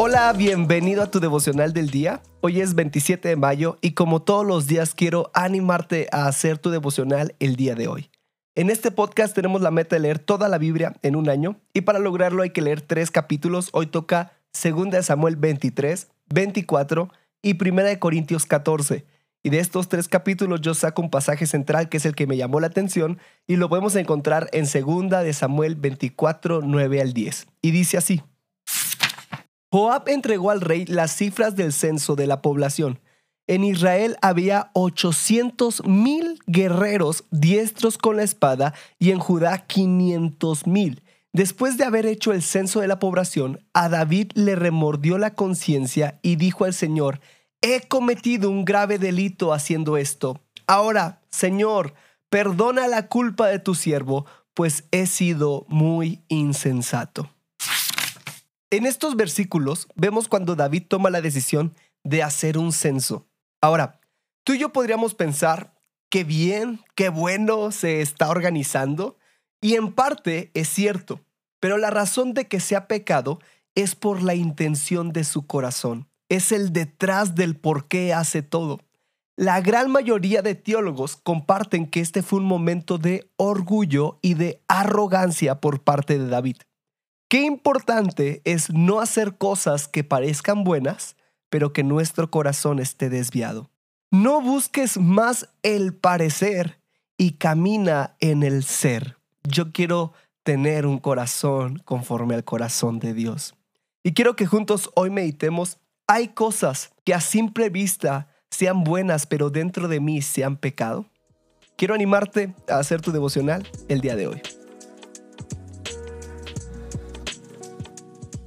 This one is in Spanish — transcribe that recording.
Hola, bienvenido a tu devocional del día. Hoy es 27 de mayo y como todos los días quiero animarte a hacer tu devocional el día de hoy. En este podcast tenemos la meta de leer toda la Biblia en un año y para lograrlo hay que leer tres capítulos. Hoy toca 2 Samuel 23, 24 y 1 Corintios 14. Y de estos tres capítulos yo saco un pasaje central que es el que me llamó la atención y lo podemos encontrar en 2 de Samuel 24, 9 al 10. Y dice así. Joab entregó al rey las cifras del censo de la población. En Israel había 800 mil guerreros diestros con la espada y en Judá 500 mil. Después de haber hecho el censo de la población, a David le remordió la conciencia y dijo al Señor, he cometido un grave delito haciendo esto. Ahora, Señor, perdona la culpa de tu siervo, pues he sido muy insensato. En estos versículos vemos cuando David toma la decisión de hacer un censo. Ahora, tú y yo podríamos pensar qué bien, qué bueno se está organizando, y en parte es cierto, pero la razón de que sea pecado es por la intención de su corazón, es el detrás del por qué hace todo. La gran mayoría de teólogos comparten que este fue un momento de orgullo y de arrogancia por parte de David. Qué importante es no hacer cosas que parezcan buenas, pero que nuestro corazón esté desviado. No busques más el parecer y camina en el ser. Yo quiero tener un corazón conforme al corazón de Dios. Y quiero que juntos hoy meditemos, hay cosas que a simple vista sean buenas, pero dentro de mí sean pecado. Quiero animarte a hacer tu devocional el día de hoy.